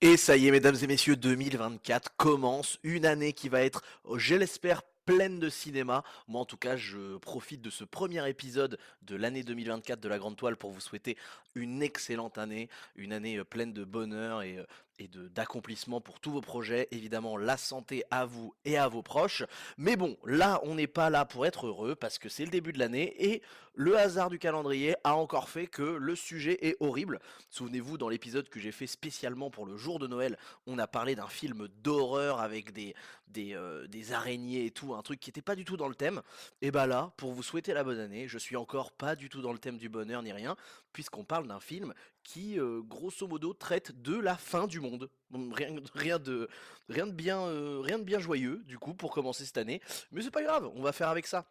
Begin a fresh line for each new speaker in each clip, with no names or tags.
Et ça y est, mesdames et messieurs, 2024 commence, une année qui va être, je l'espère, pleine de cinéma. Moi, en tout cas, je profite de ce premier épisode de l'année 2024 de la Grande Toile pour vous souhaiter une excellente année, une année euh, pleine de bonheur et, euh, et d'accomplissement pour tous vos projets. Évidemment, la santé à vous et à vos proches. Mais bon, là, on n'est pas là pour être heureux parce que c'est le début de l'année et le hasard du calendrier a encore fait que le sujet est horrible. Souvenez-vous, dans l'épisode que j'ai fait spécialement pour le jour de Noël, on a parlé d'un film d'horreur avec des, euh, des, araignées et tout, un truc qui n'était pas du tout dans le thème. Et bah là, pour vous souhaiter la bonne année, je suis encore pas du tout dans le thème du bonheur ni rien, puisqu'on parle d'un film qui, euh, grosso modo, traite de la fin du monde. Rien, rien, de, rien, de bien, euh, rien de bien joyeux, du coup, pour commencer cette année. Mais c'est pas grave, on va faire avec ça.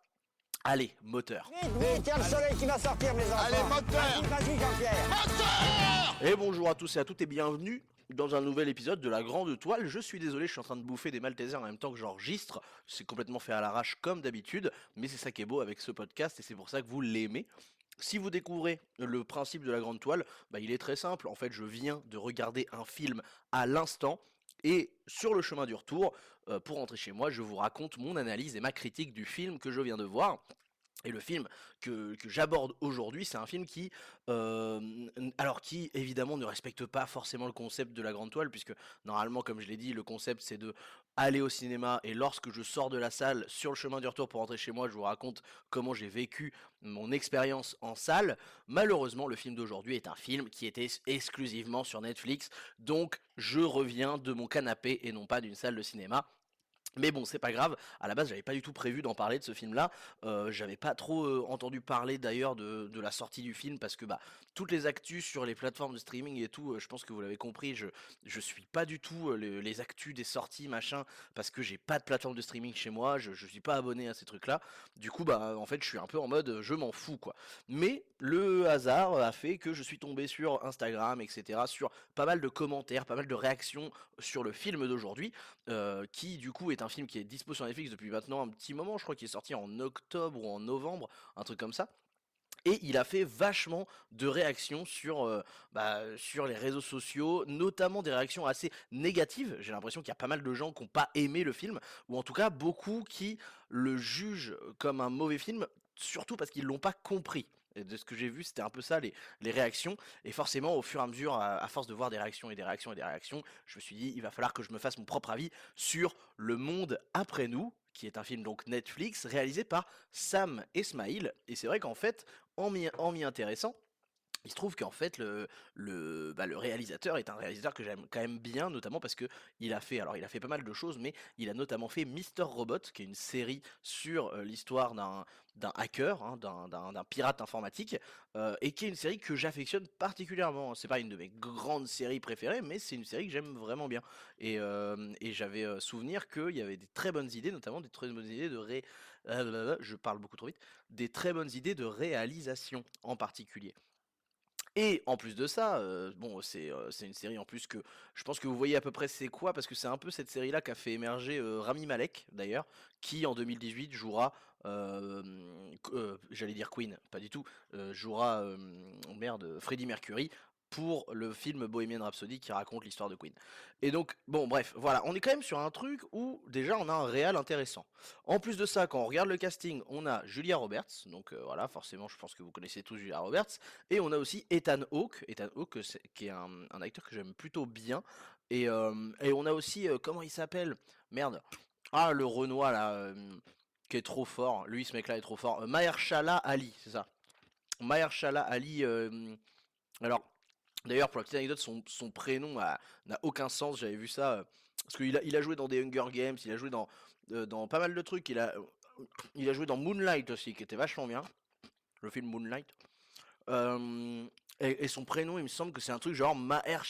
Allez, moteur.
Vite, vite, le soleil qui va sortir, mes enfants.
Allez, moteur
Vas-y, Jean-Pierre.
Moteur
Et bonjour à tous et à toutes et bienvenue dans un nouvel épisode de la Grande Toile. Je suis désolé, je suis en train de bouffer des Maltesers en même temps que j'enregistre. C'est complètement fait à l'arrache comme d'habitude, mais c'est ça qui est beau avec ce podcast et c'est pour ça que vous l'aimez. Si vous découvrez le principe de la grande toile, bah, il est très simple. En fait, je viens de regarder un film à l'instant. Et sur le chemin du retour, euh, pour rentrer chez moi, je vous raconte mon analyse et ma critique du film que je viens de voir. Et le film que, j'aborde aujourd'hui, c'est un film qui, alors qui évidemment ne respecte pas forcément le concept de la grande toile, puisque normalement, comme je l'ai dit, le concept c'est de aller au cinéma et lorsque je sors de la salle sur le chemin du retour pour rentrer chez moi, je vous raconte comment j'ai vécu mon expérience en salle. Malheureusement, le film d'aujourd'hui est un film qui était exclusivement sur Netflix, donc je reviens de mon canapé et non pas d'une salle de cinéma. Mais bon, c'est pas grave. À la base, j'avais pas du tout prévu d'en parler de ce film-là. Euh, j'avais pas trop euh, entendu parler d'ailleurs de, la sortie du film parce que bah toutes les actus sur les plateformes de streaming et tout, euh, je pense que vous l'avez compris, je je suis pas du tout euh, les, les, actus des sorties machin parce que j'ai pas de plateforme de streaming chez moi. Je, je suis pas abonné à ces trucs-là. Du coup, bah en fait, je suis un peu en mode je m'en fous quoi. Mais le hasard a fait que je suis tombé sur Instagram, etc., sur pas mal de commentaires, pas mal de réactions sur le film d'aujourd'hui, qui du coup est un un film qui est dispo sur Netflix depuis maintenant un petit moment, je crois qu'il est sorti en octobre ou en novembre, un truc comme ça. Et il a fait vachement de réactions sur, euh, bah, sur les réseaux sociaux, notamment des réactions assez négatives. J'ai l'impression qu'il y a pas mal de gens qui n'ont pas aimé le film, ou en tout cas beaucoup qui le jugent comme un mauvais film, surtout parce qu'ils l'ont pas compris. Et de ce que j'ai vu, c'était un peu ça les, réactions. Et forcément, au fur et à mesure, à, force de voir des réactions et des réactions et des réactions, je me suis dit, il va falloir que je me fasse mon propre avis sur Le Monde après nous, qui est un film donc Netflix réalisé par Sam Esmail. Et c'est vrai qu'en fait, en m'y intéressant, il se trouve qu'en fait le bah, le réalisateur est un réalisateur que j'aime quand même bien, notamment parce que il a fait alors il a fait pas mal de choses, mais il a notamment fait Mister Robot, qui est une série sur l'histoire d'un d'un hacker, hein, d'un pirate informatique, et qui est une série que j'affectionne particulièrement. C'est pas une de mes grandes séries préférées, mais c'est une série que j'aime vraiment bien. Et, j'avais souvenir qu'il y avait des très bonnes idées, notamment des très bonnes idées de ré... Je parle beaucoup trop vite. Des très bonnes idées de réalisation en particulier. Et en plus de ça, euh, bon, c'est euh, une série en plus que je pense que vous voyez à peu près c'est quoi, parce que c'est un peu cette série-là qui a fait émerger euh, Rami Malek, d'ailleurs, qui en 2018 jouera, j'allais dire Queen, pas du tout, jouera, merde, Freddie Mercury pour le film Bohemian Rhapsody qui raconte l'histoire de Queen. Et donc, bon, bref, voilà, on est quand même sur un truc où déjà on a un réel intéressant. En plus de ça, quand on regarde le casting, on a Julia Roberts, donc euh, voilà, forcément, je pense que vous connaissez tous Julia Roberts, et on a aussi Ethan Hawke, Ethan Hawke qui est un, un acteur que j'aime plutôt bien, et, euh, et, on a aussi, euh, comment il s'appelle? Merde, ah, le Renoir là, qui est trop fort, lui ce mec là est trop fort, Mahershala Ali, c'est ça. Mahershala Ali, alors D'ailleurs, pour la petite anecdote, son, prénom n'a aucun sens. J'avais vu ça. Euh, parce qu'il a, il a joué dans des Hunger Games, il a joué dans, euh, pas mal de trucs. Il a, joué dans Moonlight aussi, qui était vachement bien. Le film Moonlight. Euh, et, son prénom, il me semble que c'est un truc genre Maher.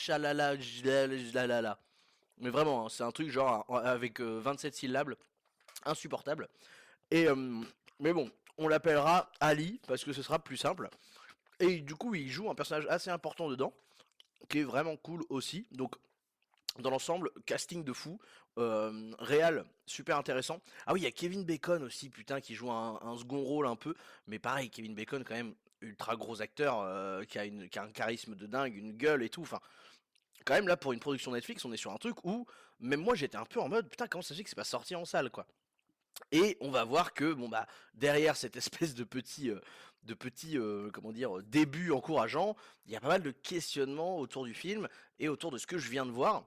Mais vraiment, hein, c'est un truc genre avec 27 syllabes. Insupportable. Et, mais bon, on l'appellera Ali, parce que ce sera plus simple. Et du coup, il joue un personnage assez important dedans qui est vraiment cool aussi. Donc, dans l'ensemble, casting de fou, euh, réel, super intéressant. Ah oui, il y a Kevin Bacon aussi, putain, qui joue un, un, second rôle un peu, mais pareil, Kevin Bacon quand même ultra gros acteur, euh, qui, a une, qui a un charisme de dingue, une gueule et tout. Enfin, quand même là pour une production Netflix, on est sur un truc où même moi j'étais un peu en mode putain comment ça se fait que c'est pas sorti en salle quoi. Et on va voir que bon bah derrière cette espèce de petit euh, de petit euh, comment dire début encourageant, il y a pas mal de questionnements autour du film et autour de ce que je viens de voir.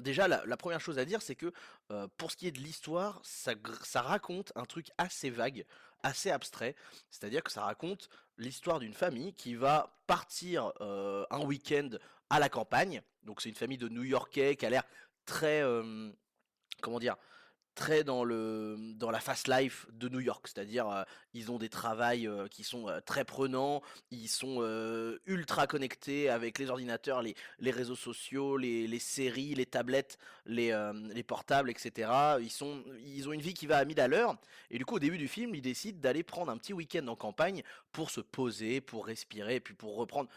Déjà, la, première chose à dire, c'est que euh, pour ce qui est de l'histoire, ça, raconte un truc assez vague, assez abstrait. C'est-à-dire que ça raconte l'histoire d'une famille qui va partir euh, un week-end à la campagne. Donc c'est une famille de New-Yorkais qui a l'air très, euh, comment dire, très dans le dans la fast life de New York, c'est-à-dire euh, ils ont des travails euh, qui sont euh, très prenants, ils sont ultra connectés avec les ordinateurs, les, les réseaux sociaux, les, les séries, les tablettes, les, les portables, etc. Ils sont ils ont une vie qui va à mille à l'heure. Et du coup au début du film ils décident d'aller prendre un petit week-end en campagne pour se poser, pour respirer et puis pour reprendre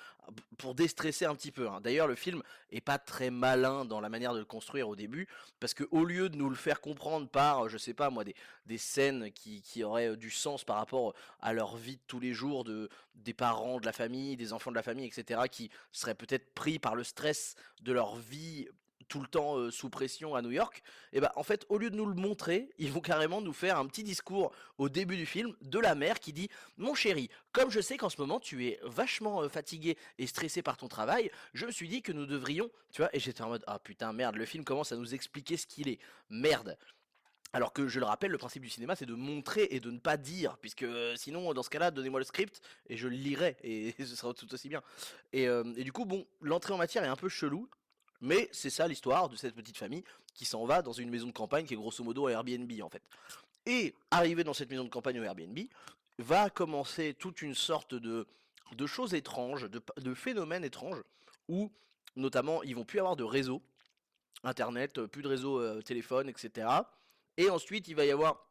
pour déstresser un petit peu. hein. D'ailleurs le film est pas très malin dans la manière de le construire au début parce que au lieu de nous le faire comprendre par, je sais pas moi, des, scènes qui, auraient du sens par rapport à leur vie de tous les jours, de, des parents de la famille, des enfants de la famille, etc., qui seraient peut-être pris par le stress de leur vie tout le temps euh, sous pression à New York, et ben en fait au lieu de nous le montrer, ils vont carrément nous faire un petit discours au début du film de la mère qui dit mon chéri, comme je sais qu'en ce moment tu es vachement euh, fatigué et stressé par ton travail, je me suis dit que nous devrions, tu vois, et j'étais en mode ah putain merde, le film commence à nous expliquer ce qu'il est, merde. Alors que je le rappelle, le principe du cinéma, c'est de montrer et de ne pas dire, puisque euh, sinon, dans ce cas-là, donnez-moi le script et je le lirai et ce sera tout aussi bien. Et, et du coup, bon, l'entrée en matière est un peu chelou, mais c'est ça l'histoire de cette petite famille qui s'en va dans une maison de campagne qui est grosso modo Airbnb en fait. Et arrivé dans cette maison de campagne au Airbnb, va commencer toute une sorte de, choses étranges, de, phénomènes étranges, où notamment ils vont plus avoir de réseau, internet, plus de réseau euh, téléphone, etc. Et ensuite il va y avoir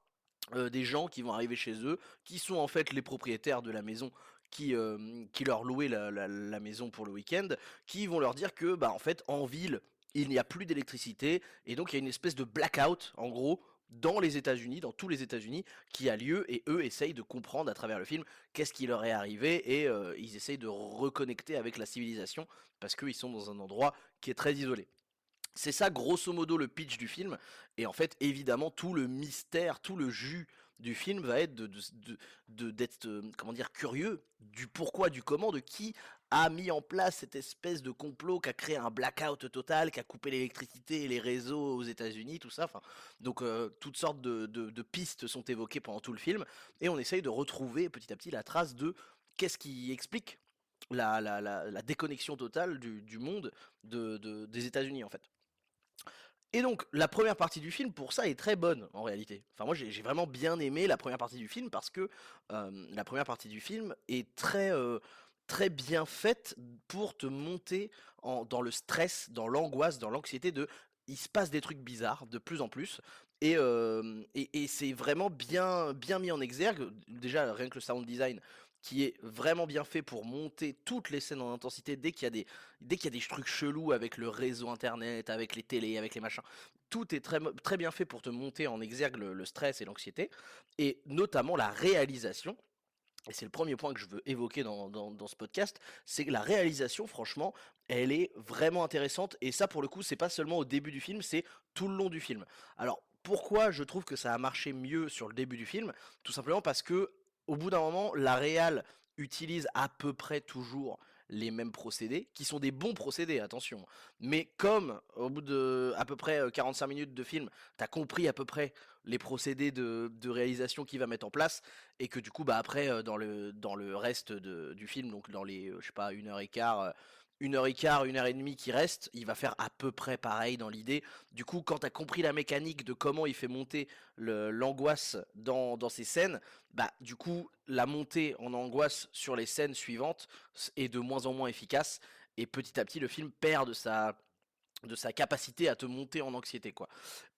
euh, des gens qui vont arriver chez eux, qui sont en fait les propriétaires de la maison qui, leur louaient la, maison pour le week-end, qui vont leur dire que bah en fait en ville il n'y a plus d'électricité et donc il y a une espèce de blackout en gros dans les États-Unis, dans tous les États-Unis, qui a lieu et eux essayent de comprendre à travers le film qu'est-ce qui leur est arrivé et ils essayent de reconnecter avec la civilisation parce qu'ils sont dans un endroit qui est très isolé. C'est ça grosso modo le pitch du film et en fait évidemment tout le mystère, tout le jus du film va être de d'être euh, comment dire curieux du pourquoi, du comment, de qui a mis en place cette espèce de complot qui a créé un blackout total, qui a coupé l'électricité et les réseaux aux États-Unis, tout ça. Donc euh, toutes sortes de, de- pistes sont évoquées pendant tout le film et on essaye de retrouver petit à petit la trace de qu'est-ce qui explique la, la- la- la déconnexion totale du, du monde de- de- des États-Unis en fait. Et donc, la première partie du film, pour ça, est très bonne, en réalité. Enfin, moi, j'ai vraiment bien aimé la première partie du film parce que euh, la première partie du film est très, euh, très bien faite pour te monter dans le stress, dans l'angoisse, dans l'anxiété de il se passe des trucs bizarres de plus en plus. Et, euh, et, et c'est vraiment bien, bien mis en exergue. Déjà, rien que le sound design qui est vraiment bien fait pour monter toutes les scènes en intensité dès qu'il y a des dès qu'il y a des trucs chelous avec le réseau internet, avec les télés, avec les machins. Tout est très très bien fait pour te monter en exergue le, le stress et l'anxiété et notamment la réalisation. Et c'est le premier point que je veux évoquer dans, dans, dans ce podcast, c'est que la réalisation, franchement, elle est vraiment intéressante. Et ça, pour le coup, c'est pas seulement au début du film, c'est tout le long du film. Alors, pourquoi je trouve que ça a marché mieux sur le début du film? Tout simplement parce que, au bout d'un moment, la réal utilise à peu près toujours les mêmes procédés, qui sont des bons procédés, attention. Mais comme, au bout de à peu près euh, 45 minutes de film, t'as compris à peu près les procédés de, réalisation qu'il va mettre en place, et que du coup, bah après, euh, dans le, dans le reste du film, donc dans les, euh, je sais pas, une heure et quart, euh, une heure et quart, une heure et demie qui reste, il va faire à peu près pareil dans l'idée. Du coup, quand t'as compris la mécanique de comment il fait monter l'angoisse dans, dans ces scènes, bah du coup, la montée en angoisse sur les scènes suivantes est de moins en moins efficace, et petit à petit, le film perd de sa de sa capacité à te monter en anxiété quoi.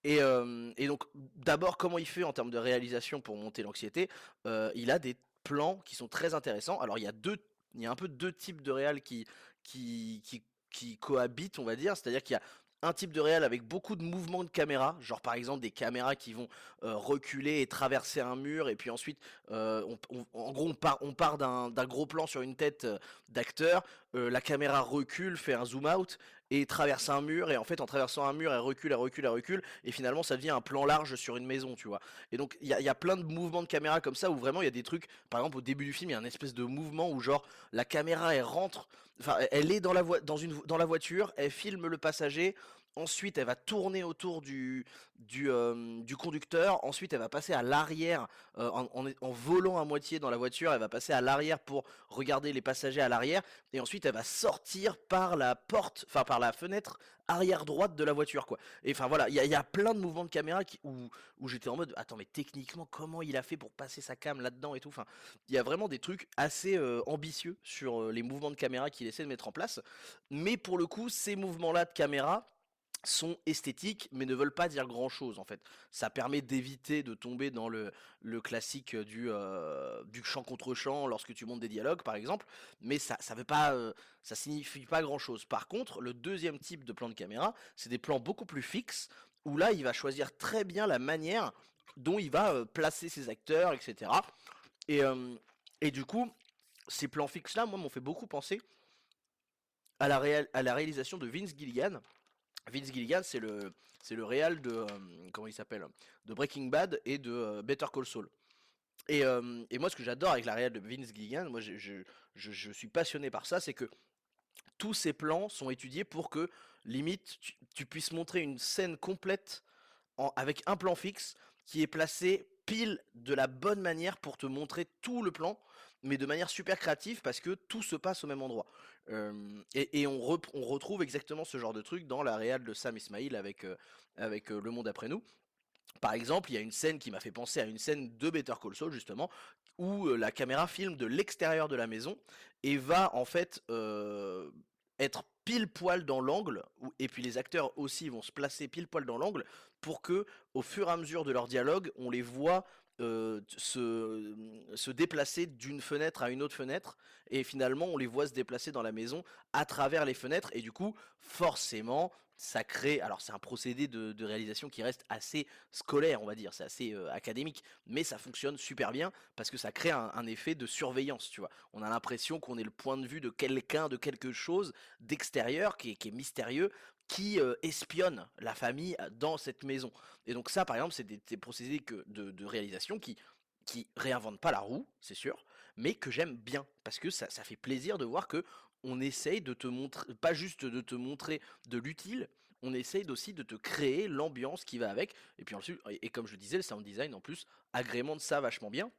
Et, euh, et donc d'abord comment il fait en termes de réalisation pour monter l'anxiété? Euh, Il a des plans qui sont très intéressants. Alors il y a deux, il y a un peu deux types de réal qui qui, cohabitent on va dire. C'est-à-dire qu'il y a un type de réal avec beaucoup de mouvements de caméra, genre par exemple des caméras qui vont euh, reculer et traverser un mur, et puis ensuite, euh, on- en gros, on part, d'un gros plan sur une tête euh, d'acteur, la caméra recule, fait un zoom out et traverse un mur et en fait en traversant un mur elle recule, elle recule, elle recule et finalement ça devient un plan large sur une maison, tu vois. Et donc il y a, y a plein de mouvements de caméra comme ça où vraiment il y a des trucs, par exemple au début du film il y a un espèce de mouvement où genre la caméra elle rentre, enfin elle est dans la, dans une, dans la voiture, elle filme le passager, Ensuite, elle va tourner autour du, du, du conducteur. Ensuite, elle va passer à l'arrière en, en- volant à moitié dans la voiture. Elle va passer à l'arrière pour regarder les passagers à l'arrière. Et ensuite, elle va sortir par la porte, enfin par la fenêtre arrière droite de la voiture, quoi. Et enfin voilà, il y, a- plein de mouvements de caméra où, où j'étais en mode, attends, mais techniquement, comment il a fait pour passer sa cam là-dedans et tout? Enfin, il y a vraiment des trucs assez ambitieux sur les mouvements de caméra qu'il essaie de mettre en place. Mais pour le coup, ces mouvements-là de caméra sont esthétiques mais ne veulent pas dire grand chose en fait. Ça permet d'éviter de tomber dans le, le classique du, euh, du chant contre chant lorsque tu montes des dialogues par exemple, mais ça ça veut pas euh, ça signifie pas grand chose. Par contre, le deuxième type de plan de caméra, c'est des plans beaucoup plus fixes où là il va choisir très bien la manière dont il va euh, placer ses acteurs, etc. Et, euh, et du coup, ces plans fixes là, moi m'ont fait beaucoup penser à la, à la réalisation de Vince Gilligan. Vince Gilligan, c'est le, c'est le réal de, euh, comment il s'appelle, de Breaking Bad et de euh, Better Call Saul. Et, euh, et moi, ce que j'adore avec la réal de Vince Gilligan, moi, je, je, je- suis passionné par ça, c'est que tous ces plans sont étudiés pour que, limite, tu, puisses montrer une scène complète avec un plan fixe qui est placé pile de la bonne manière pour te montrer tout le plan, mais de manière super créative parce que tout se passe au même endroit. Et on, retrouve exactement ce genre de truc dans la réal de Sam Ismail avec, euh, avec euh, Le Monde après nous. Par exemple, il y a une scène qui m'a fait penser à une scène de Better Call Saul justement, où euh, la caméra filme de l'extérieur de la maison et va en fait être pile poil dans l'angle, et puis les acteurs aussi vont se placer pile poil dans l'angle pour que, au fur et à mesure de leur dialogue, on les voit euh, se, se déplacer d'une fenêtre à une autre fenêtre, et finalement on les voit se déplacer dans la maison à travers les fenêtres, et du coup, forcément, ça crée. Alors, c'est un procédé de, réalisation qui reste assez scolaire, on va dire, c'est assez euh, académique, mais ça fonctionne super bien parce que ça crée un, effet de surveillance, tu vois. On a l'impression qu'on est le point de vue de quelqu'un, de quelque chose d'extérieur qui qui est mystérieux, qui euh, espionne la famille dans cette maison. Et donc, ça, par exemple, c'est des, procédés de, réalisation qui qui réinventent pas la roue, c'est sûr, mais que j'aime bien parce que ça, ça fait plaisir de voir que on essaye de te montrer, pas juste de te montrer de l'utile, on essaye aussi de te créer l'ambiance qui va avec. Et puis ensuite, et comme je disais, le sound design en plus agrémente ça vachement bien.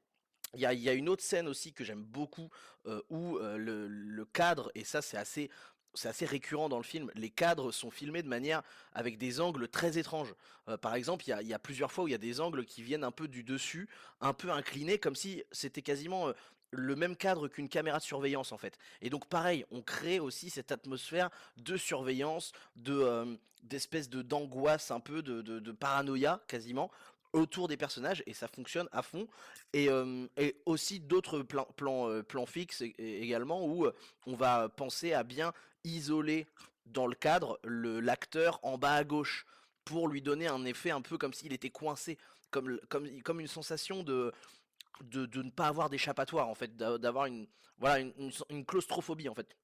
Il y a, y a une autre scène aussi que j'aime beaucoup euh, où euh, le cadre, et ça c'est assez, c'est assez récurrent dans le film, les cadres sont filmés de manière avec des angles très étranges. Euh, par exemple, il y a, plusieurs fois où il y a des angles qui viennent un peu du dessus, un peu inclinés, comme si c'était quasiment euh, le même cadre qu'une caméra de surveillance en fait. Et donc pareil, on crée aussi cette atmosphère de surveillance, de euh, d'espèce de d'angoisse un peu, de, de paranoïa quasiment autour des personnages et ça fonctionne à fond. Et, euh, et aussi d'autres plans plans euh, fixes également où euh, on va penser à bien isoler dans le cadre l'acteur en bas à gauche pour lui donner un effet un peu comme s'il était coincé comme comme comme une sensation de de, de ne pas avoir d'échappatoire en fait d'a- d'avoir une voilà une, une, claustrophobie en fait.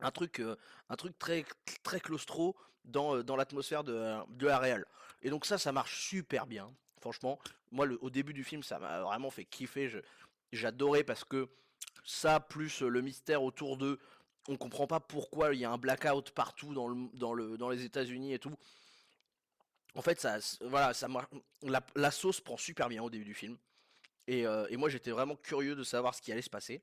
Un truc euh, un truc très très claustro dans dans l'atmosphère de de la réal et donc ça ça marche super bien franchement moi au début du film ça m'a vraiment fait kiffer. J'adorais parce que ça plus euh, le mystère autour d'eux on comprend pas pourquoi il y a un blackout partout dans le dans le les États-Unis et tout. En fait ça voilà ça la sauce prend super bien au début du film. Et, euh, et moi j'étais vraiment curieux de savoir ce qui allait se passer.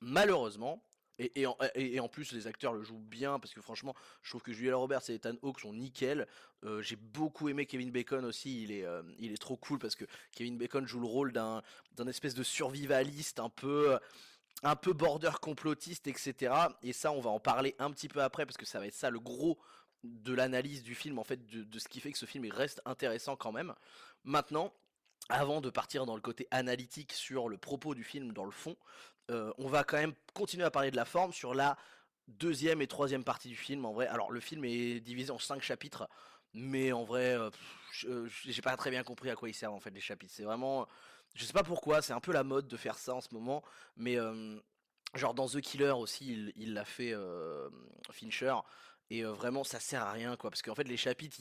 Malheureusement, et, en, plus les acteurs le jouent bien, parce que franchement, je trouve que Julia Roberts et Ethan Hawke sont nickel. Euh, J'ai beaucoup aimé Kevin Bacon aussi, il est, euh, il est trop cool, parce que Kevin Bacon joue le rôle d'un espèce de survivaliste un peu, un peu border complotiste, etc. Et ça, on va en parler un petit peu après, parce que ça va être ça le gros de l'analyse du film, en fait, de, ce qui fait que ce film il reste intéressant quand même. Maintenant, avant de partir dans le côté analytique sur le propos du film dans le fond, euh, on va quand même continuer à parler de la forme sur la deuxième et troisième partie du film. En vrai, alors le film est divisé en cinq chapitres, mais en vrai, euh, je- j'ai pas très bien compris à quoi ils servent en fait les chapitres. C'est vraiment, je sais pas pourquoi, c'est un peu la mode de faire ça en ce moment, mais euh, Genre dans The Killer aussi, il l'a fait euh, Fincher, et euh, vraiment ça sert à rien quoi, parce qu'en fait les chapitres,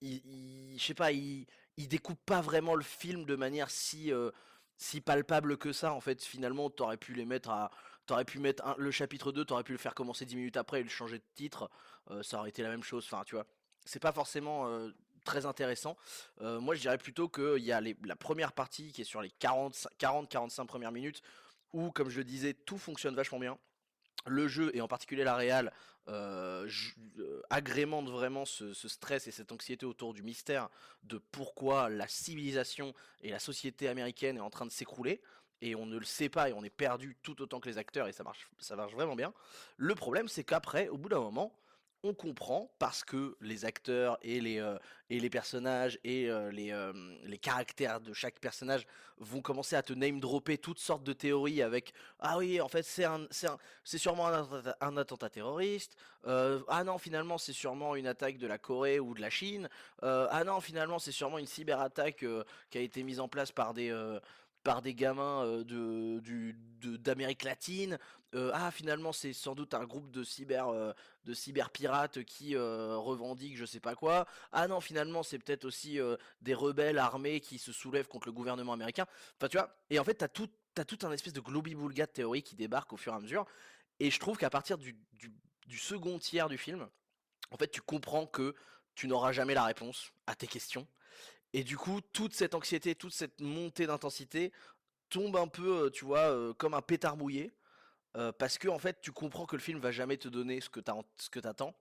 ils, je sais pas, ils, ils découpent pas vraiment le film de manière si, euh, si palpable que ça. En fait, finalement, t'aurais pu les mettre à, t'aurais pu mettre le chapitre 2, t'aurais pu le faire commencer 10 minutes après et le changer de titre, euh, ça aurait été la même chose. Enfin, tu vois, c'est pas forcément euh, très intéressant. Euh, moi, je dirais plutôt qu'il y a la première partie qui est sur les 40-45 premières minutes où, comme je le disais, tout fonctionne vachement bien. Le jeu, et en particulier la réal, euh, euh, agrémente vraiment ce, ce stress et cette anxiété autour du mystère de pourquoi la civilisation et la société américaine est en train de s'écrouler. Et on ne le sait pas et on est perdu tout autant que les acteurs et ça marche, ça marche vraiment bien. Le problème, c'est qu'après, au bout d'un moment, on comprend parce que les acteurs et les, euh, personnages et euh, les, euh, les caractères de chaque personnage vont commencer à te name dropper toutes sortes de théories avec ah oui en fait c'est un, c'est sûrement un attentat, un attentat terroriste ah non finalement c'est sûrement une attaque de la Corée ou de la Chine ah non finalement c'est sûrement une cyberattaque qui a été mise en place par des par des gamins euh, d'Amérique latine Euh, ah finalement c'est sans doute un groupe de cyber euh, cyberpirates qui euh, revendiquent je sais pas quoi. Ah non finalement c'est peut-être aussi des rebelles armés qui se soulèvent contre le gouvernement américain. Enfin tu vois et en fait t'as tout t'as tout un espèce de globi-boulga de théorie qui débarque au fur et à mesure. Et je trouve qu'à partir du, du second tiers du film en fait tu comprends que tu n'auras jamais la réponse à tes questions et du coup toute cette anxiété toute cette montée d'intensité tombe un peu euh, tu vois euh, comme un pétard mouillé euh, parce que en fait tu comprends que le film va jamais te donner ce que t'attends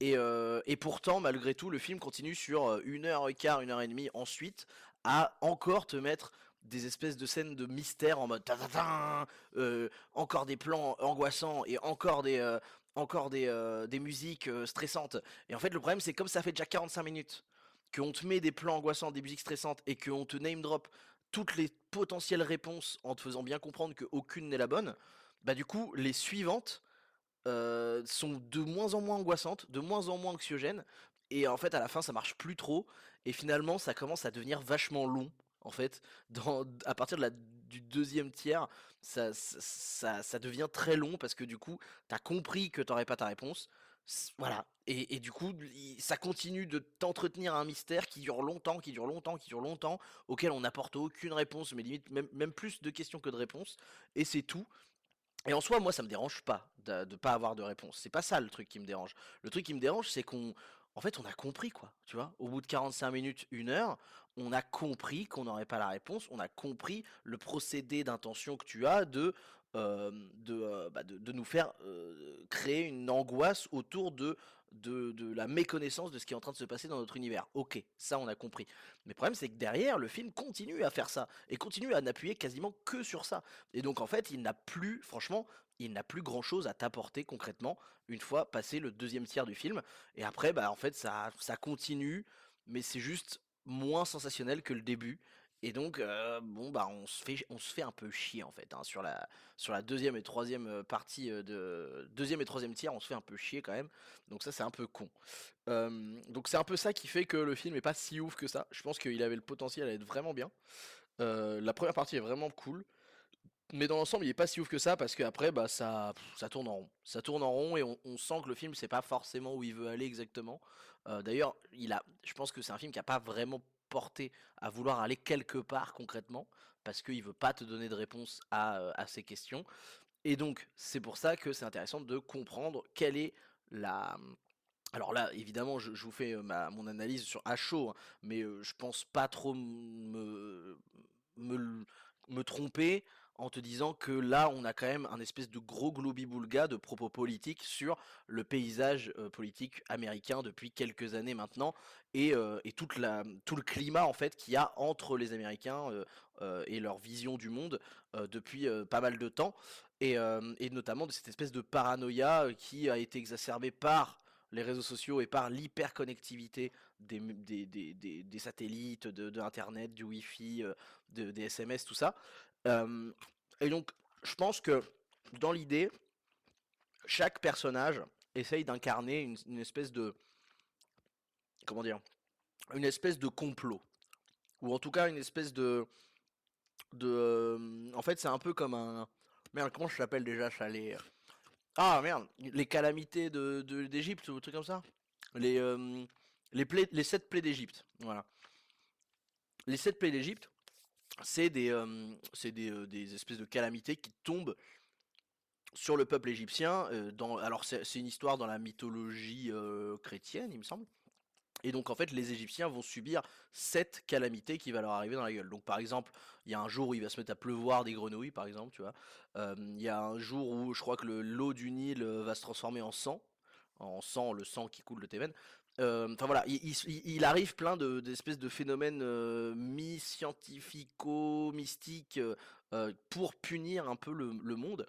et, euh, et pourtant, malgré tout, le film continue sur une heure et quart, une heure et demie ensuite, à encore te mettre des espèces de scènes de mystère en mode ta ta ta, euh, encore des plans angoissants et encore des, encore des, des musiques stressantes. Et en fait, le problème, c'est comme ça fait déjà 45 minutes qu'on te met des plans angoissants, des musiques stressantes et qu'on te name drop toutes les potentielles réponses en te faisant bien comprendre qu'aucune n'est la bonne, bah du coup, les suivantes euh, sont de moins en moins angoissantes, de moins en moins anxiogènes, et en fait à la fin ça marche plus trop, et finalement ça commence à devenir vachement long, en fait, à partir de la, du deuxième tiers, ça, ça, ça- devient très long parce que du coup t'as compris que t'aurais pas ta réponse, voilà, et, et du coup ça continue de t'entretenir un mystère qui dure longtemps, qui dure longtemps, qui dure longtemps, auquel on n'apporte aucune réponse, mais limite même, même plus de questions que de réponses, et c'est tout. Et en soi, moi, ça me dérange pas de, de pas avoir de réponse. C'est pas ça le truc qui me dérange. Le truc qui me dérange, c'est qu'on, en fait, on a compris quoi. Tu vois, au bout de 45 minutes, une heure, on a compris qu'on n'aurait pas la réponse. On a compris le procédé d'intention que tu as de euh, de, euh, bah, de, de nous faire euh, créer une angoisse autour de, de de la méconnaissance de ce qui est en train de se passer dans notre univers. Ok, ça on a compris. Mais le problème, c'est que derrière, le film continue à faire ça et continue à n'appuyer quasiment que sur ça. Et donc en fait, il n'a plus, franchement, il n'a plus grand-chose à t'apporter concrètement une fois passé le deuxième tiers du film. Et après, bah en fait, ça, ça continue, mais c'est juste moins sensationnel que le début. Et donc, euh, bon, bah on se fait, on se fait un peu chier en fait hein, sur la, sur la deuxième et troisième euh, partie euh, de deuxième et troisième tiers, on se fait un peu chier quand même. Donc ça, c'est un peu con. Donc c'est un peu ça qui fait que le film est pas si ouf que ça. Je pense qu'il avait le potentiel à être vraiment bien. La première partie est vraiment cool. Mais dans l'ensemble, il est pas si ouf que ça parce qu'après, bah, ça, ça tourne en rond. Ça tourne en rond et on, on sent que le film, c'est pas forcément où il veut aller exactement. D'ailleurs, il a, je pense que c'est un film qui a pas vraiment à vouloir aller quelque part concrètement parce qu'il veut pas te donner de réponse à, euh, à ces questions. Et donc, c'est pour ça que c'est intéressant de comprendre quelle est la, alors là, évidemment, je, je vous fais euh, ma, mon analyse sur à chaud, hein, mais euh, je pense pas trop me, me tromper en te disant que là, on a quand même un espèce de gros globi-boulga de propos politiques sur le paysage euh, politique américain depuis quelques années maintenant et, euh, et toute la, tout le climat en fait qu'il y a entre les Américains euh, et leur vision du monde depuis pas mal de temps et, et notamment de cette espèce de paranoïa qui a été exacerbée par les réseaux sociaux et par l'hyperconnectivité des, des, des, des- satellites, de, de Internet, du Wi-Fi, de- des SMS, tout ça. Et donc, je pense que dans l'idée, chaque personnage essaye d'incarner une, espèce de, comment dire, une espèce de complot, ou en tout cas une espèce de, de, en fait, c'est un peu comme un, Merde, comment ça s'appelle déjà. Ah merde, les calamités de de- d'Égypte ou un truc comme ça Les, les sept plaies d'Égypte. Voilà. Les sept plaies d'Égypte, c'est des, espèces de calamités qui tombent sur le peuple égyptien. dans, alors c'est une histoire dans la mythologie chrétienne, il me semble. Et donc en fait, les Égyptiens vont subir sept calamités qui va leur arriver dans la gueule. Donc par exemple, il y a un jour où il va se mettre à pleuvoir des grenouilles, par exemple, Il y a un jour où je crois que le- l'eau du Nil va se transformer en sang, en sang, le sang qui coule de tes veines. Euh, Enfin voilà, il, arrive plein de d'espèces de phénomènes euh, mi-scientifico-mystiques euh, pour punir un peu le monde.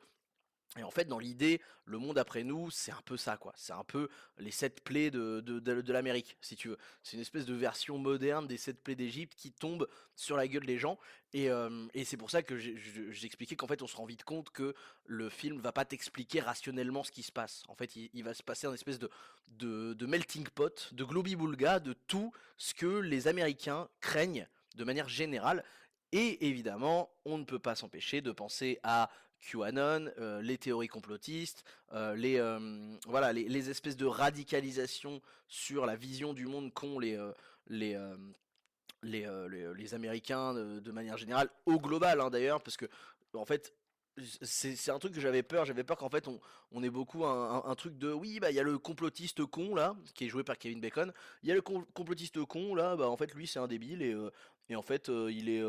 Et en fait, dans l'idée, le monde après nous, c'est un peu ça, quoi. C'est un peu les sept plaies de, de, de- l'Amérique, si tu veux. C'est une espèce de version moderne des sept plaies d'Égypte qui tombent sur la gueule des gens. Et, euh, et c'est pour ça que j'expliquais qu'en fait, on se rend vite compte que le film va pas t'expliquer rationnellement ce qui se passe. En fait, il, va se passer un espèce de, de melting pot, de globi-boulga, de tout ce que les Américains craignent de manière générale. Et évidemment, on ne peut pas s'empêcher de penser à QAnon, euh, les théories complotistes, euh, les, euh, voilà, les, espèces de radicalisation sur la vision du monde qu'ont les, les, les, les, Américains de, manière générale, au global hein, d'ailleurs, parce que en fait, c'est un truc que j'avais peur, j'avais peur qu'en fait on, on ait beaucoup un, truc de oui bah il y a le complotiste con là qui est joué par Kevin Bacon, il y a le com- complotiste con là bah en fait lui c'est un débile et, et en fait il est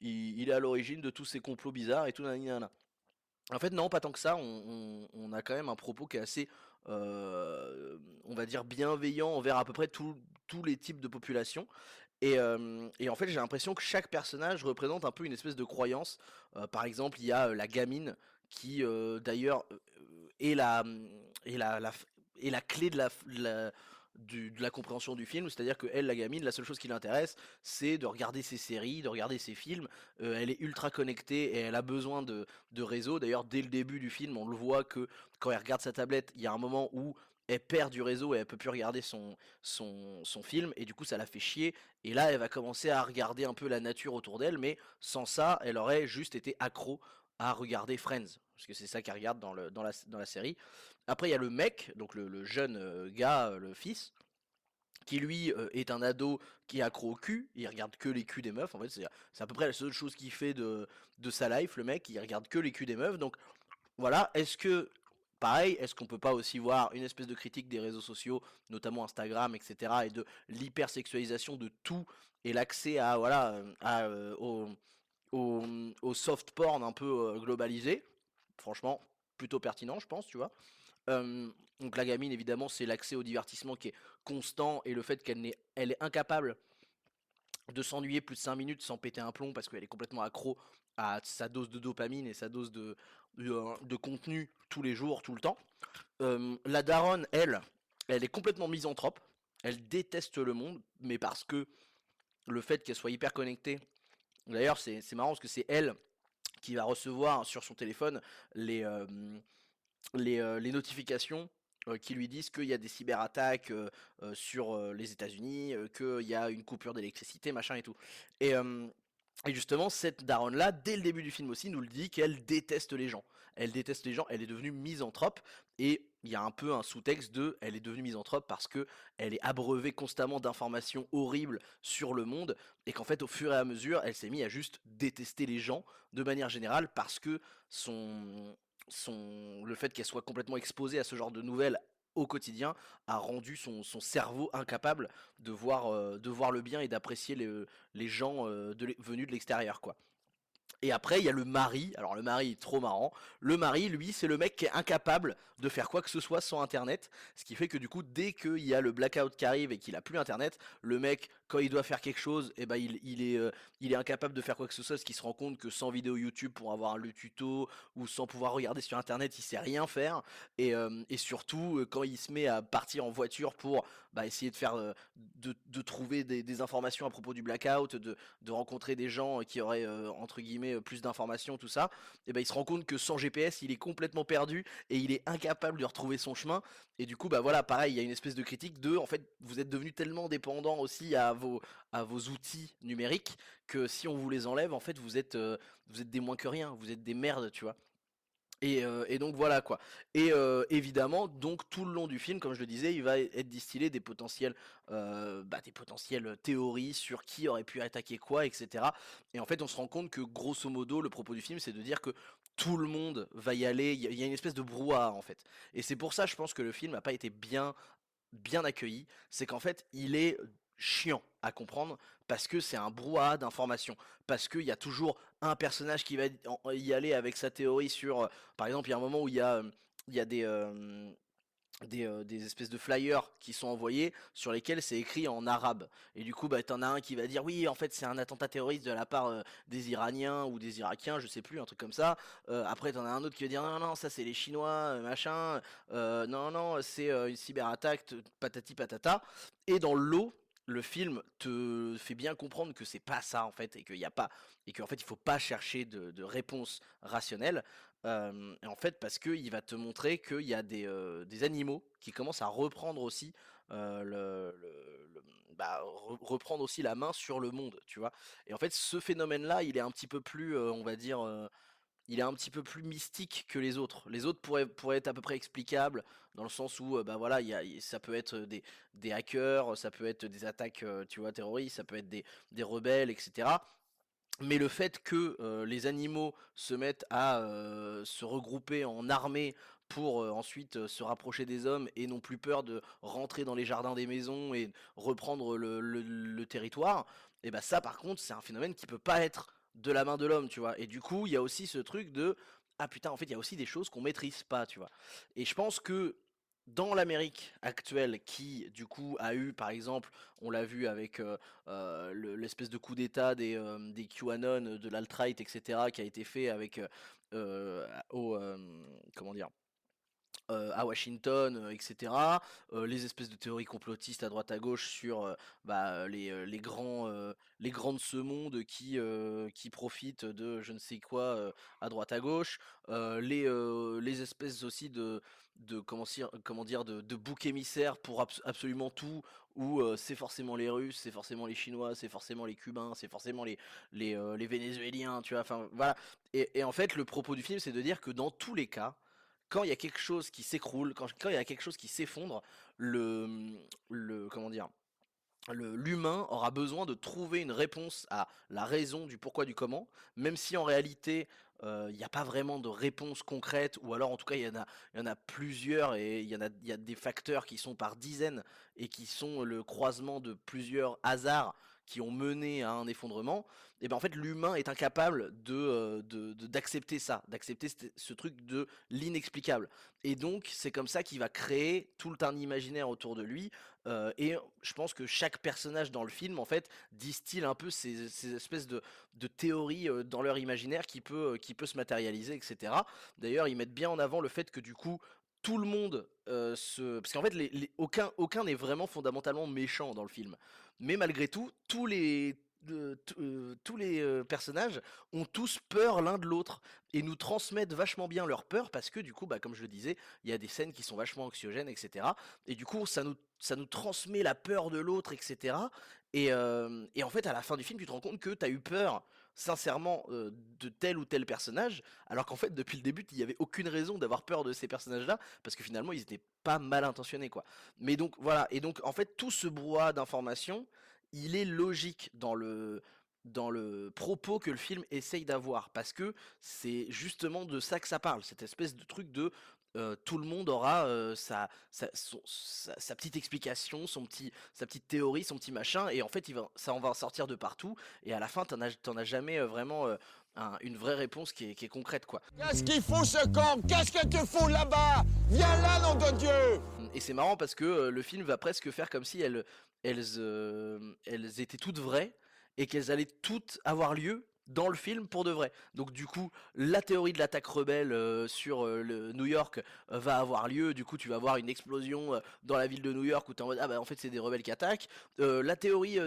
il, est à l'origine de tous ces complots bizarres et tout nanana. En fait, non, pas tant que ça. On, a quand même un propos qui est assez, euh, on va dire, bienveillant envers à peu près tous les types de population. Et, euh, et en fait, j'ai l'impression que chaque personnage représente un peu une espèce de croyance. Euh, par exemple, il y a la gamine qui, d'ailleurs, est la, clé de la- de la compréhension du film. C'est-à-dire que elle, la gamine, la seule chose qui l'intéresse, c'est de regarder ses séries, de regarder ses films. Euh, elle est ultra connectée et elle a besoin de, de réseau. D'ailleurs, dès le début du film, on le voit que quand elle regarde sa tablette, il y a un moment où elle perd du réseau et elle peut plus regarder son, son, son film et du coup ça la fait chier et là elle va commencer à regarder un peu la nature autour d'elle mais sans ça elle aurait juste été accro à regarder Friends parce que c'est ça qu'elle regarde dans, la, série. Après il y a le mec donc le, jeune euh, gars euh, le fils qui lui euh, est un ado qui est accro au cul, il regarde que les culs des meufs, en fait c'est à peu près la seule chose qu'il fait de, de sa life, le mec, il regarde que les culs des meufs, donc voilà, est-ce que, pareil, est-ce qu'on peut pas aussi voir une espèce de critique des réseaux sociaux, notamment Instagram, etc., et de l'hypersexualisation de tout, et l'accès à, voilà, au, au, soft porn un peu globalisé, franchement, plutôt pertinent, je pense, tu vois. Donc la gamine, évidemment, c'est l'accès au divertissement qui est constant et le fait qu'elle n'est, elle est incapable de s'ennuyer plus de 5 minutes sans péter un plomb parce qu'elle est complètement accro à sa dose de dopamine et sa dose de, de, de contenu tous les jours, tout le temps. La daronne, elle, elle est complètement misanthrope. Elle déteste le monde, mais parce que le fait qu'elle soit hyper connectée. D'ailleurs, c'est marrant parce que c'est elle qui va recevoir sur son téléphone les, euh, les, euh, les notifications euh, qui lui disent qu'il y a des cyberattaques sur les États-Unis, qu'il y a une coupure d'électricité, machin et tout. Et, et justement, cette daronne-là, dès le début du film aussi, nous le dit qu'elle déteste les gens. Elle déteste les gens, elle est devenue misanthrope, et il y a un peu un sous-texte de elle est devenue misanthrope parce que elle est abreuvée constamment d'informations horribles sur le monde, et qu'en fait, au fur et à mesure, elle s'est mise à juste détester les gens de manière générale parce que son, son, le fait qu'elle soit complètement exposée à ce genre de nouvelles au quotidien a rendu son, son cerveau incapable de voir, euh, de voir le bien et d'apprécier les, les gens euh, venus de l'extérieur quoi. Et après, il y a le mari. Alors, le mari est trop marrant. Le mari, lui, c'est le mec qui est incapable de faire quoi que ce soit sans Internet. Ce qui fait que, du coup, dès qu'il y a le blackout qui arrive et qu'il a plus Internet, le mec, quand il doit faire quelque chose, eh ben, il, il est, euh, il est incapable de faire quoi que ce soit. Parce qu'il se rend compte que sans vidéo YouTube pour avoir le tuto ou sans pouvoir regarder sur Internet, il sait rien faire. Et, euh, et surtout, euh, quand il se met à partir en voiture pour bah, essayer de faire, de, de trouver des, des informations à propos du blackout, de, de rencontrer des gens qui auraient entre guillemets euh, plus d'informations, tout ça, et ben il se rend compte que sans GPS, il est complètement perdu et il est incapable de retrouver son chemin. Et du coup, bah voilà, pareil, il y a une espèce de critique de, en fait, vous êtes devenu tellement dépendant aussi à vos à vos outils numériques que si on vous les enlève, en fait, vous êtes euh, vous êtes des moins que rien, vous êtes des merdes, tu vois. Et, euh, et donc voilà quoi. Et euh, évidemment, donc tout le long du film, comme je le disais, il va être distillé des potentiels, euh, bah, des potentielles théories sur qui aurait pu attaquer quoi, etc. Et en fait, on se rend compte que grosso modo, le propos du film, c'est de dire que tout le monde va y aller. Il y, y a une espèce de brouhaha en fait. Et c'est pour ça, je pense que le film n'a pas été bien, bien accueilli. C'est qu'en fait, il est chiant à comprendre parce que c'est un brouhaha d'informations. Parce qu'il y a toujours un personnage qui va y aller avec sa théorie sur. euh, Par exemple, il y a un moment où il y a, euh, il y a des. euh, des, espèces de flyers qui sont envoyés sur lesquels c'est écrit en arabe. Et du coup, bah, t'en as un qui va dire oui, en fait, c'est un attentat terroriste de la part des Iraniens ou des Irakiens, je sais plus, un truc comme ça. Euh, après, t'en as un autre qui va dire non, non, ça c'est les Chinois, machin. Non, non, c'est une cyberattaque, patati patata. Et dans l'eau, le film te fait bien comprendre que c'est pas ça en fait, et qu'il y a pas, et qu'en fait, il faut pas chercher de, de réponse rationnelle. En fait, parce qu'il va te montrer qu'il y a des, des animaux qui commencent à reprendre aussi le, bah, re- reprendre aussi la main sur le monde, tu vois? Et en fait, ce phénomène-là, il est un petit peu plus, on va dire, il est un petit peu plus mystique que les autres. Les autres pourraient, pourraient être à peu près explicables dans le sens où, euh, bah voilà, il y a, ça peut être des, des hackers, ça peut être des attaques, euh, tu vois, terroristes, ça peut être des, des rebelles, etc. Mais le fait que euh, les animaux se mettent à euh, se regrouper en armée pour euh, ensuite euh, se rapprocher des hommes et n'ont plus peur de rentrer dans les jardins des maisons et reprendre le, le- territoire, et bah ça par contre c'est un phénomène qui peut pas être de la main de l'homme, tu vois. Et du coup il y a aussi ce truc de ah putain en fait il y a aussi des choses qu'on maîtrise pas, tu vois. Et je pense que dans l'Amérique actuelle, qui du coup a eu, par exemple, on l'a vu avec euh, euh, le- l'espèce de coup d'État des, euh, des QAnon, de l'alt-right, etc., qui a été fait avec au comment dire euh, à Washington, euh, etc. euh, les espèces de théories complotistes à droite à gauche sur bah, les, les grands les grands de ce monde qui qui profitent de je ne sais quoi à droite à gauche, les les espèces aussi de de comment dire comment dire de, boucs émissaires pour abs- absolument tout où c'est forcément les Russes, c'est forcément les Chinois, c'est forcément les Cubains, c'est forcément les les, les Vénézuéliens, tu vois. Enfin voilà. Et en fait, le propos du film, c'est de dire que dans tous les cas, quand il y a quelque chose qui s'écroule, quand, il y a quelque chose qui s'effondre, le, le, l'humain aura besoin de trouver une réponse à la raison du pourquoi du comment, même si en réalité euh, il n'y a pas vraiment de réponse concrète, ou alors en tout cas il y en a, plusieurs et il y a des facteurs qui sont par dizaines et qui sont le croisement de plusieurs hasards qui ont mené à un effondrement, et ben en fait l'humain est incapable de, euh, d'accepter ça, d'accepter ce, truc de l'inexplicable. Et donc c'est comme ça qu'il va créer tout un imaginaire autour de lui. euh, et je pense que chaque personnage dans le film en fait distille un peu ces, ces espèces de, de théories euh, dans leur imaginaire qui peut, qui peut se matérialiser, etc. D'ailleurs ils mettent bien en avant le fait que du coup tout le monde euh, se... Parce qu'en fait, aucun n'est vraiment fondamentalement méchant dans le film. Mais malgré tout, tous les, euh, euh, personnages ont tous peur l'un de l'autre et nous transmettent vachement bien leur peur parce que du coup, bah, comme je le disais, il y a des scènes qui sont vachement anxiogènes, etc. Et du coup, ça nous, transmet la peur de l'autre, etc. Et, et en fait, à la fin du film, tu te rends compte que tu as eu peur sincèrement euh, de tel ou tel personnage, alors qu'en fait depuis le début il n'y avait aucune raison d'avoir peur de ces personnages-là, parce que finalement ils étaient pas mal intentionnés quoi. Mais donc voilà, et donc en fait tout ce brouhaha d'informations, il est logique dans le dans le propos que le film essaye d'avoir, parce que c'est justement de ça que ça parle, cette espèce de truc de euh, tout le monde aura euh, sa, sa, son- sa- sa petite explication, son petit, sa petite théorie, son petit machin, et en fait il va, ça en va en sortir de partout, et à la fin t'en as, as jamais euh, vraiment euh, un- une vraie réponse qui est, qui est concrète quoi.
Qu'est-ce qu'il fout ce camp Qu'est-ce que tu fous là-bas? Viens là, nom de Dieu!
Et c'est marrant parce que le film va presque faire comme si elles, elles, elles étaient toutes vraies et qu'elles allaient toutes avoir lieu dans le film pour de vrai. Donc du coup, la théorie de l'attaque rebelle euh, sur euh, New York euh, va avoir lieu. Du coup, tu vas avoir une explosion dans la ville de New York où tu en mode ah bah en fait c'est des rebelles qui attaquent. La théorie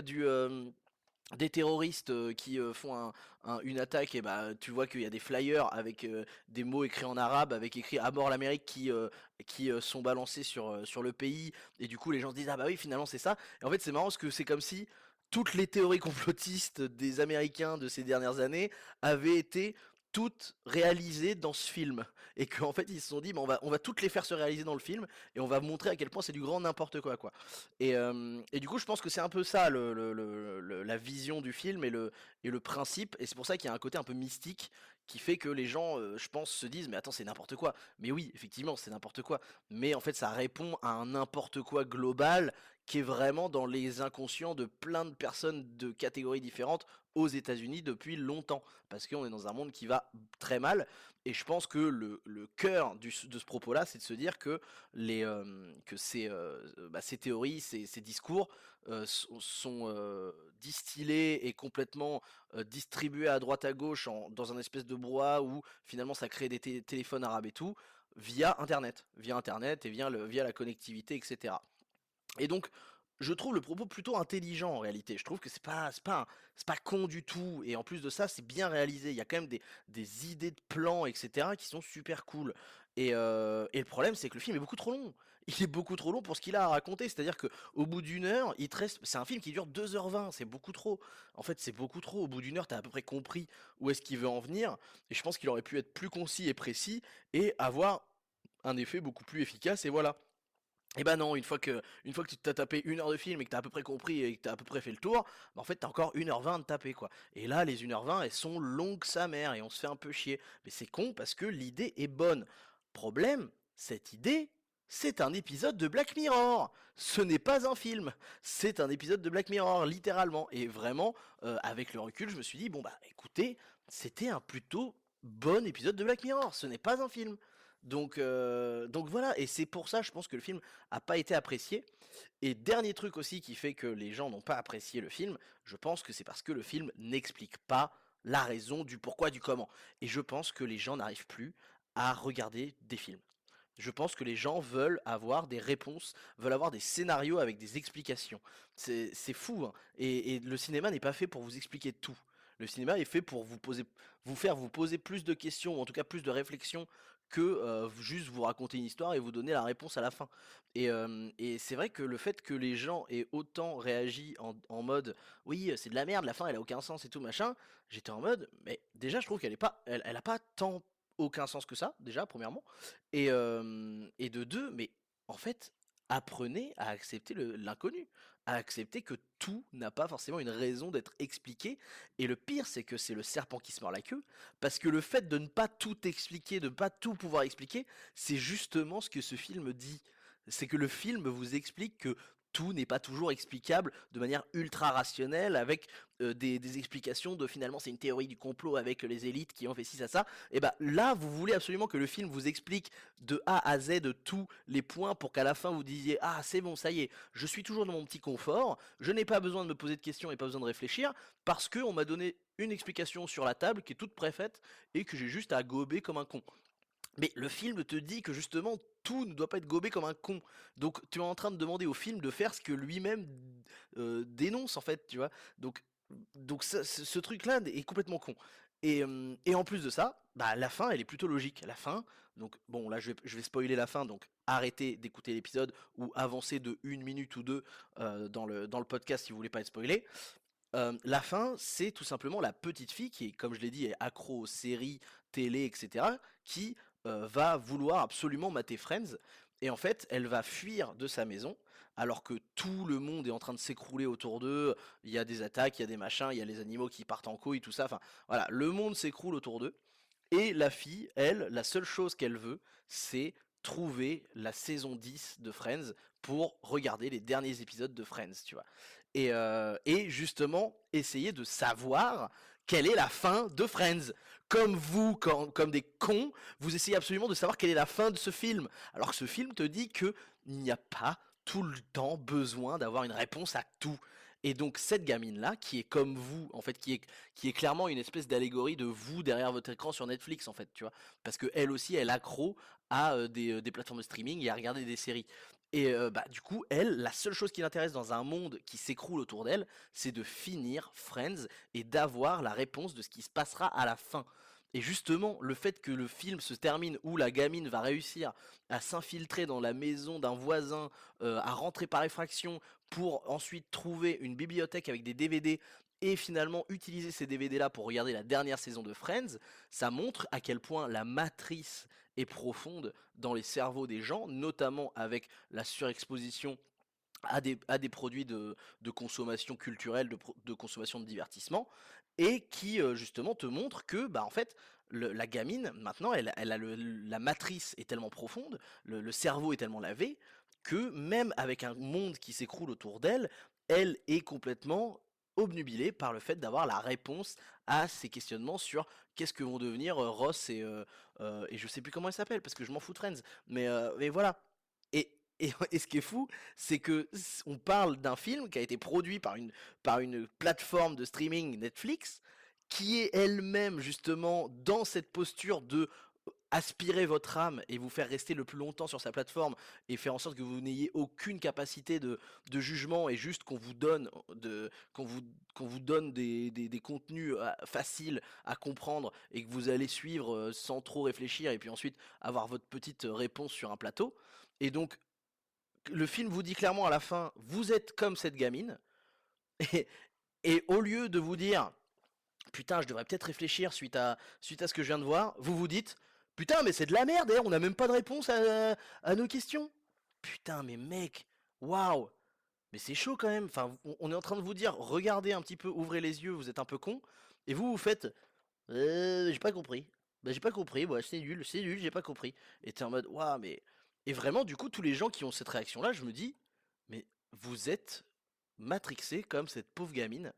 des terroristes qui font un- un- une attaque et bah tu vois qu'il y a des flyers avec des mots écrits en arabe avec écrit à mort l'Amérique qui sont balancés sur sur le pays et du coup les gens se disent ah bah oui finalement c'est ça et en fait c'est marrant parce que c'est comme si toutes les théories complotistes des Américains de ces dernières années avaient été toutes réalisées dans ce film. Et qu'en fait, ils se sont dit, on, va, on va toutes les faire se réaliser dans le film, et on va montrer à quel point c'est du grand n'importe quoi. quoi. Et, et, du coup, je pense que c'est un peu ça, le, la vision du film et le, et le principe. Et c'est pour ça qu'il y a un côté un peu mystique qui fait que les gens, je pense, se disent mais attends c'est n'importe quoi. Mais oui, effectivement c'est n'importe quoi. Mais en fait ça répond à un n'importe quoi global qui est vraiment dans les inconscients de plein de personnes de catégories différentes aux États-Unis depuis longtemps, parce qu'on est dans un monde qui va très mal. Et je pense que le, cœur de ce propos-là, c'est de se dire que, que ces, bah, ces, théories, ces, discours sont, distillés et complètement distribués à droite à gauche dans un espèce de brouhaha où finalement ça crée des téléphones arabes et tout, via Internet, via Internet et via la connectivité, etc. Et donc, je trouve le propos plutôt intelligent en réalité. Je trouve que c'est pas, pas, pas con du tout. Et en plus de ça, c'est bien réalisé. Il y a quand même des, des idées de plans, etc. qui sont super cool. Et, euh, et le problème, c'est que le film est beaucoup trop long. Il est beaucoup trop long pour ce qu'il a à raconter. C'est-à-dire qu'au bout d'une heure, il te reste. C'est un film qui dure 2h20. C'est beaucoup trop. En fait, c'est beaucoup trop. Au bout d'une heure, tu as à peu près compris où est-ce qu'il veut en venir. Et je pense qu'il aurait pu être plus concis et précis et avoir un effet beaucoup plus efficace. Et voilà. Et non, une fois que, une fois que tu t'as tapé une heure de film et que t'as à peu près compris et que t'as à peu près fait le tour, bah en fait t'as encore 1h20 de taper quoi. Et là les 1h20 elles sont longues sa mère et on se fait un peu chier. Mais c'est con parce que l'idée est bonne. Problème, cette idée, c'est un épisode de Black Mirror. Ce n'est pas un film, c'est un épisode de Black Mirror, littéralement. Et vraiment, euh, avec le recul, je me suis dit, bon bah écoutez, c'était un plutôt bon épisode de Black Mirror, ce n'est pas un film. Donc, euh, donc voilà, et c'est pour ça, je pense que le film a pas été apprécié. Et dernier truc aussi qui fait que les gens n'ont pas apprécié le film, je pense que c'est parce que le film n'explique pas la raison du pourquoi, du comment. Et je pense que les gens n'arrivent plus à regarder des films. Je pense que les gens veulent avoir des réponses, veulent avoir des scénarios avec des explications. C'est fou, hein. et, le cinéma n'est pas fait pour vous expliquer tout. Le cinéma est fait pour vous vous faire vous poser plus de questions, ou en tout cas plus de réflexions que juste vous raconter une histoire et vous donner la réponse à la fin. Et, c'est vrai que le fait que les gens aient autant réagi en, mode oui c'est de la merde, la fin elle a aucun sens et tout machin, j'étais en mode mais déjà je trouve qu'elle est pas, elle, a pas tant aucun sens que ça déjà premièrement et, et de deux mais en fait apprenez à accepter l'inconnu accepter que tout n'a pas forcément une raison d'être expliqué. Et le pire, c'est que c'est le serpent qui se mord la queue, parce que le fait de ne pas tout expliquer, de ne pas tout pouvoir expliquer, c'est justement ce que ce film dit. C'est que le film vous explique que tout n'est pas toujours explicable de manière ultra rationnelle avec des, explications de finalement c'est une théorie du complot avec les élites qui ont fait ci ça ça. Et bah là vous voulez absolument que le film vous explique de A à Z de tous les points pour qu'à la fin vous disiez ah c'est bon ça y est je suis toujours dans mon petit confort je n'ai pas besoin de me poser de questions et pas besoin de réfléchir parce que on m'a donné une explication sur la table qui est toute préfaite et que j'ai juste à gober comme un con mais le film te dit que justement tout ne doit pas être gobé comme un con. Donc tu es en train de demander au film de faire ce que lui-même euh, dénonce en fait, tu vois? Donc, donc ce, truc-là est complètement con. Et, et, en plus de ça, bah, la fin, elle est plutôt logique. La fin, donc bon, là je vais, je vais spoiler la fin, donc arrêtez d'écouter l'épisode ou avancez de une minute ou deux euh, dans, le, dans le podcast si vous voulez pas être spoilé. La fin, c'est tout simplement la petite fille qui, comme je l'ai dit, est accro aux séries, télé, etc., qui va vouloir absolument mater Friends. Et en fait, elle va fuir de sa maison alors que tout le monde est en train de s'écrouler autour d'eux. Il y a des attaques, il y a des machins, il y a les animaux qui partent en couille, tout ça. Enfin, voilà, le monde s'écroule autour d'eux. Et la fille, elle, la seule chose qu'elle veut, c'est trouver la saison 10 de Friends pour regarder les derniers épisodes de Friends, tu vois. Et, euh, et justement, essayer de savoir quelle est la fin de Friends comme vous, comme des cons, vous essayez absolument de savoir quelle est la fin de ce film. Alors que ce film te dit qu'il n'y a pas tout le temps besoin d'avoir une réponse à tout. Et donc cette gamine-là, qui est comme vous, en fait, qui est, qui est clairement une espèce d'allégorie de vous derrière votre écran sur Netflix, en fait, tu vois. Parce que elle aussi, elle accro à euh, des, euh, des, plateformes de streaming et à regarder des séries. Et bah, du coup, elle, la seule chose qui l'intéresse dans un monde qui s'écroule autour d'elle, c'est de finir Friends et d'avoir la réponse de ce qui se passera à la fin. Et justement, le fait que le film se termine où la gamine va réussir à s'infiltrer dans la maison d'un voisin, à rentrer par effraction pour ensuite trouver une bibliothèque avec des DVD et finalement utiliser ces DVD là pour regarder la dernière saison de Friends, ça montre à quel point la matrice profonde dans les cerveaux des gens, notamment avec la surexposition à des, à des produits de, consommation culturelle, de, consommation de divertissement, et qui euh, justement te montre que bah en fait la gamine maintenant elle, a la matrice est tellement profonde, le cerveau est tellement lavé que même avec un monde qui s'écroule autour d'elle, elle est complètement obnubilée par le fait d'avoir la réponse à ces questionnements sur qu'est-ce que vont devenir euh, Ross et, euh, euh, et je sais plus comment elle s'appelle parce que je m'en fous de Friends, mais, euh, mais voilà. Et, et, et ce qui est fou, c'est que on parle d'un film qui a été produit par une, par une plateforme de streaming Netflix, qui est elle-même justement dans cette posture de euh, aspirer votre âme et vous faire rester le plus longtemps sur sa plateforme et faire en sorte que vous n'ayez aucune capacité de, de jugement et juste qu'on vous donne qu'on vous qu'on vous donne des, des, des contenus euh, faciles à comprendre et que vous allez suivre euh, sans trop réfléchir et puis ensuite avoir votre petite euh, réponse sur un plateau. Et donc le film vous dit clairement à la fin vous êtes comme cette gamine et, et au lieu de vous dire putain, je devrais peut-être réfléchir suite à, suite à ce que je viens de voir, vous vous dites, putain, mais c'est de la merde, d'ailleurs, on n'a même pas de réponse à, nos questions. Putain, mais mec, waouh, mais c'est chaud quand même. Enfin, on est en train de vous dire, regardez un petit peu, ouvrez les yeux, vous êtes un peu con, et vous vous faites, euh, j'ai pas compris. Bah, j'ai pas compris, ouais, c'est nul, c'est nul, j'ai pas compris. Et t'es en mode, waouh, mais. Et vraiment, du coup, tous les gens qui ont cette réaction-là, je me dis, mais vous êtes matrixés comme cette pauvre gamine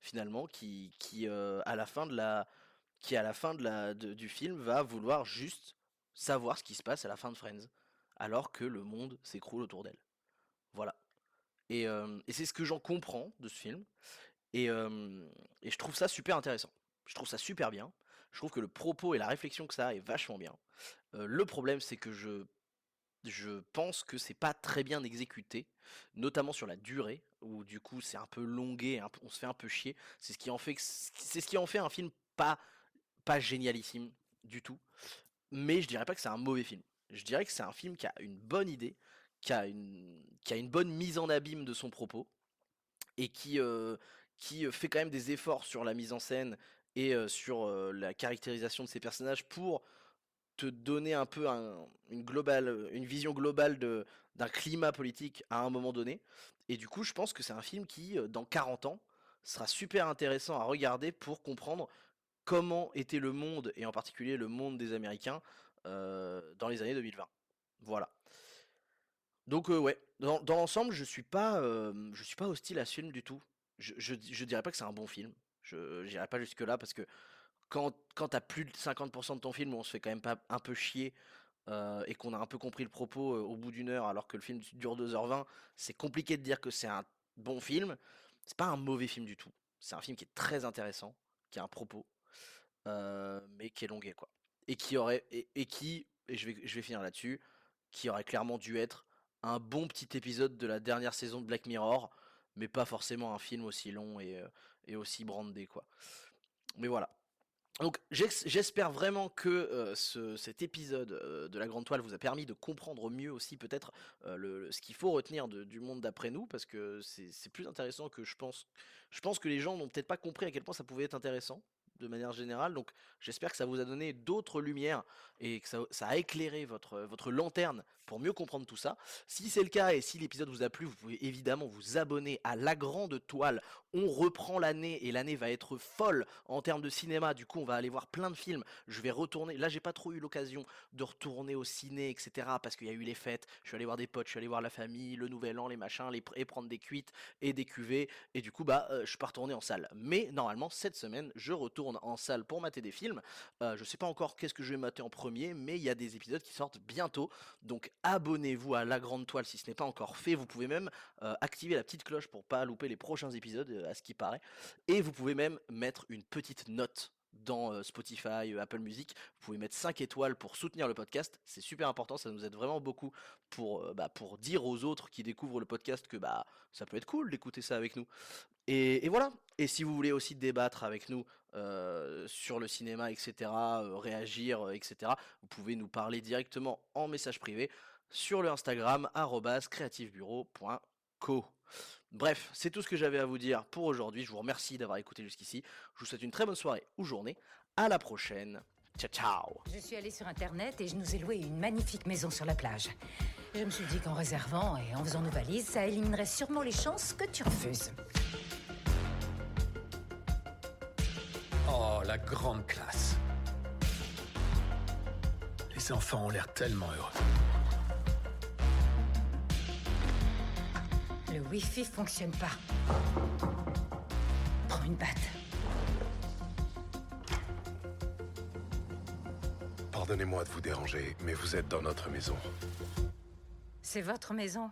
finalement qui qui euh, à la fin de la qui à la fin de la du film va vouloir juste savoir ce qui se passe à la fin de Friends alors que le monde s'écroule autour d'elle. Voilà. Et, euh, et c'est ce que j'en comprends de ce film et, euh, et je trouve ça super intéressant. Je trouve ça super bien. Je trouve que le propos et la réflexion que ça a est vachement bien. Euh, le problème c'est que je je pense que c'est pas très bien exécuté, notamment sur la durée, où du coup c'est un peu longué, on se fait un peu chier. C'est ce en fait, c'est ce qui en fait un film pas pas génialissime du tout. Mais je dirais pas que c'est un mauvais film. Je dirais que c'est un film qui a une bonne idée, qui a une qui a une bonne mise en abîme de son propos et qui euh, qui euh, fait quand même des efforts sur la mise en scène et euh, sur la caractérisation de ses personnages pour te donner un peu un- une globale, une vision globale d'un climat politique à un moment donné. Et du coup, je pense que c'est un film qui, dans 40 ans, sera super intéressant à regarder pour comprendre comment était le monde, et en particulier le monde des Américains, euh, dans les années 2020. Voilà. Donc euh, ouais, dans, l'ensemble, je suis euh, suis pas hostile à ce film du tout. Je, je, dirais pas que c'est un bon film. Je j'irai pas jusque là parce que quand, quand t'as plus de 50% de ton film on se fait quand même pas un peu chier euh, et qu'on a un peu compris le propos au bout d'une heure alors que le film dure 2h20, c'est compliqué de dire que c'est un bon film. C'est pas un mauvais film du tout. C'est un film qui est très intéressant, qui a un propos, mais qui est longué quoi. Et qui aurait et, qui et je vais je vais finir là-dessus, qui aurait clairement dû être un bon petit épisode de la dernière saison de Black Mirror, mais pas forcément un film aussi long et, euh, et aussi brandé quoi. Mais voilà. Donc j'espère vraiment que euh, ce- cet épisode euh, de la Grande Toile vous a permis de comprendre mieux aussi peut-être euh, le, ce qu'il faut retenir du monde d'après nous, parce que c'est plus intéressant que je pense. Je pense que les gens n'ont peut-être pas compris à quel point ça pouvait être intéressant de manière générale, donc j'espère que ça vous a donné d'autres lumières et que ça, a éclairé votre, votre lanterne pour mieux comprendre tout ça. Si c'est le cas et si l'épisode vous a plu, vous pouvez évidemment vous abonner à La Grande Toile. On reprend l'année et l'année va être folle en termes de cinéma. Du coup, on va aller voir plein de films. Je vais retourner. Là, j'ai pas trop eu l'occasion de retourner au ciné, etc. Parce qu'il y a eu les fêtes. Je suis allé voir des potes, je suis allé voir la famille, le nouvel an, les machins, les et prendre des cuites et des cuvées. Et du coup, bah, euh, je suis pas retourné en salle. Mais normalement, cette semaine, je retourne en salle pour mater des films. Euh, je sais pas encore qu'est-ce que je vais mater en premier, mais il y a des épisodes qui sortent bientôt. Donc abonnez-vous à La Grande Toile si ce n'est pas encore fait. Vous pouvez même euh, activer la petite cloche pour pas louper les prochains épisodes, euh, à ce qui paraît. Et vous pouvez même mettre une petite note dans Spotify, Apple Music. Vous pouvez mettre 5 étoiles pour soutenir le podcast. C'est super important, ça nous aide vraiment beaucoup pour, bah, pour dire aux autres qui découvrent le podcast que bah, ça peut être cool d'écouter ça avec nous. Et, voilà. Et si vous voulez aussi débattre avec nous euh, sur le cinéma, etc., euh, réagir, euh, etc., vous pouvez nous parler directement en message privé sur le Instagram creativebureau.co. Bref, c'est tout ce que j'avais à vous dire pour aujourd'hui. Je vous remercie d'avoir écouté jusqu'ici. Je vous souhaite une très bonne soirée ou journée. À la prochaine. Ciao ciao
Je suis allée sur internet et je nous ai loué une magnifique maison sur la plage. Je me suis dit qu'en réservant et en faisant nos valises, ça éliminerait sûrement les chances que tu refuses.
Oh, la grande classe. Les enfants ont l'air tellement heureux.
Le Wi-Fi fonctionne pas. Prends une batte.
Pardonnez-moi de vous déranger, mais vous êtes dans notre maison.
C'est votre maison.